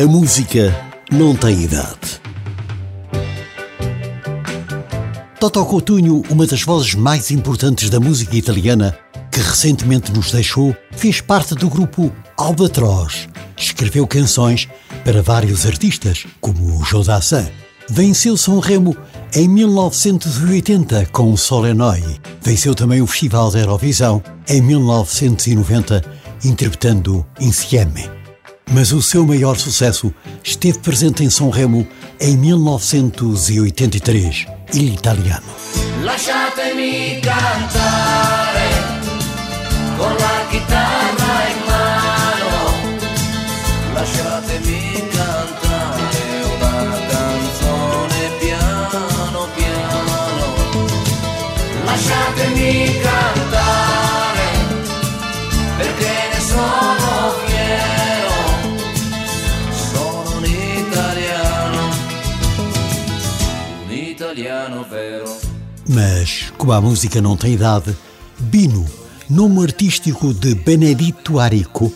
A música não tem idade. Toto Coutinho, uma das vozes mais importantes da música italiana, que recentemente nos deixou, fez parte do grupo Albatroz. Escreveu canções para vários artistas, como o Jodassin. Venceu São Remo em 1980 com Solenoi. Venceu também o Festival da Eurovisão em 1990, interpretando Insieme mas o seu maior sucesso esteve presente em São Remo em 1983, Il Italiano. Lasciatemi cantare con la chitarra in mano, lasciatemi cantare una canzone piano piano, lasciatemi cantare Mas, como a música não tem idade, Bino, nome artístico de Benedito Arico,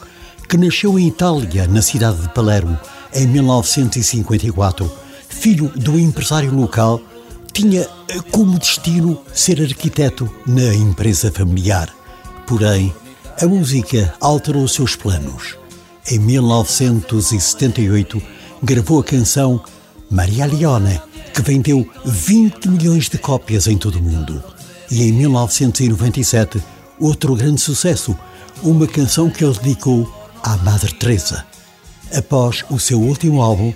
que nasceu em Itália, na cidade de Palermo, em 1954, filho do empresário local, tinha como destino ser arquiteto na empresa familiar. Porém, a música alterou seus planos. Em 1978, gravou a canção Maria Leone, que vendeu 20 milhões de cópias em todo o mundo. E em 1997, outro grande sucesso, uma canção que ele dedicou à Madre Teresa. Após o seu último álbum,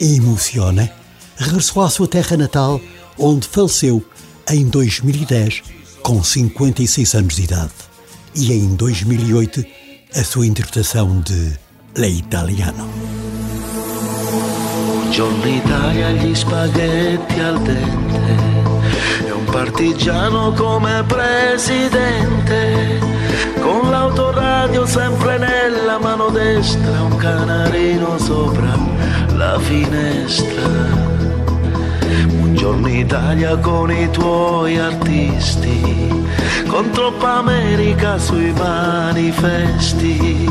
Emociona, regressou à sua terra natal, onde faleceu em 2010, com 56 anos de idade. E em 2008, a sua interpretação de Le Italiano. Buongiorno Italia, gli spaghetti al dente e un partigiano come presidente, con l'autoradio sempre nella mano destra un canarino sopra la finestra. Buongiorno Italia con i tuoi artisti, con troppa America sui manifesti,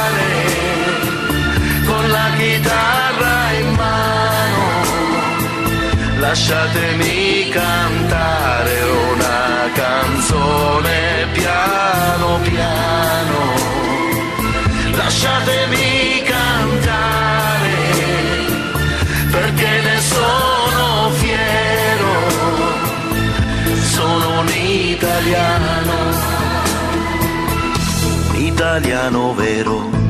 con chitarra in mano. Lasciatemi cantare una canzone piano piano, lasciatemi cantare perché ne sono fiero, sono un italiano, italiano vero.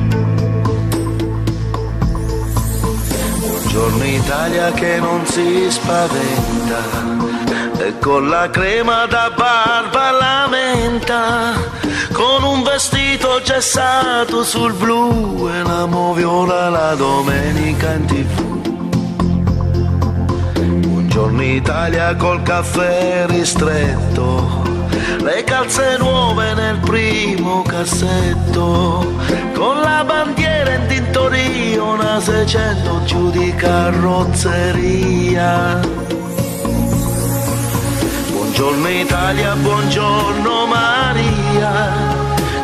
Buongiorno Italia che non si spaventa. E con la crema da barba lamenta. Con un vestito gessato sul blu e la moviola la domenica in tv. Buongiorno Italia col caffè ristretto le calze nuove nel primo cassetto, con la bandiera in tintoria, una 600 giù di carrozzeria. Buongiorno Italia, buongiorno Maria,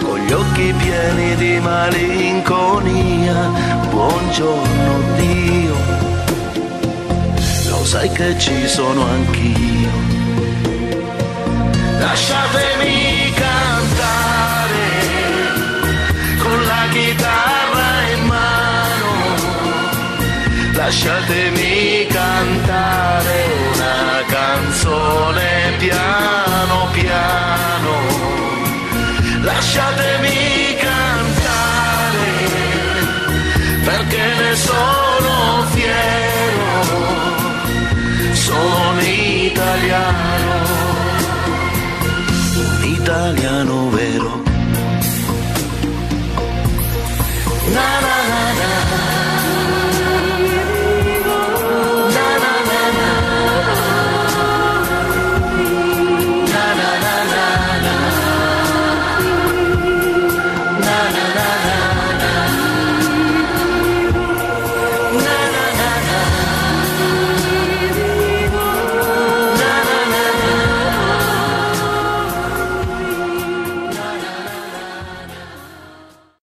con gli occhi pieni di malinconia, buongiorno Dio, lo sai che ci sono anch'io lasciatemi cantare con la chitarra in mano, lasciatemi cantare una canzone piano piano, lasciatemi cantare perché ne sono fiero, sono italiano italiano vero.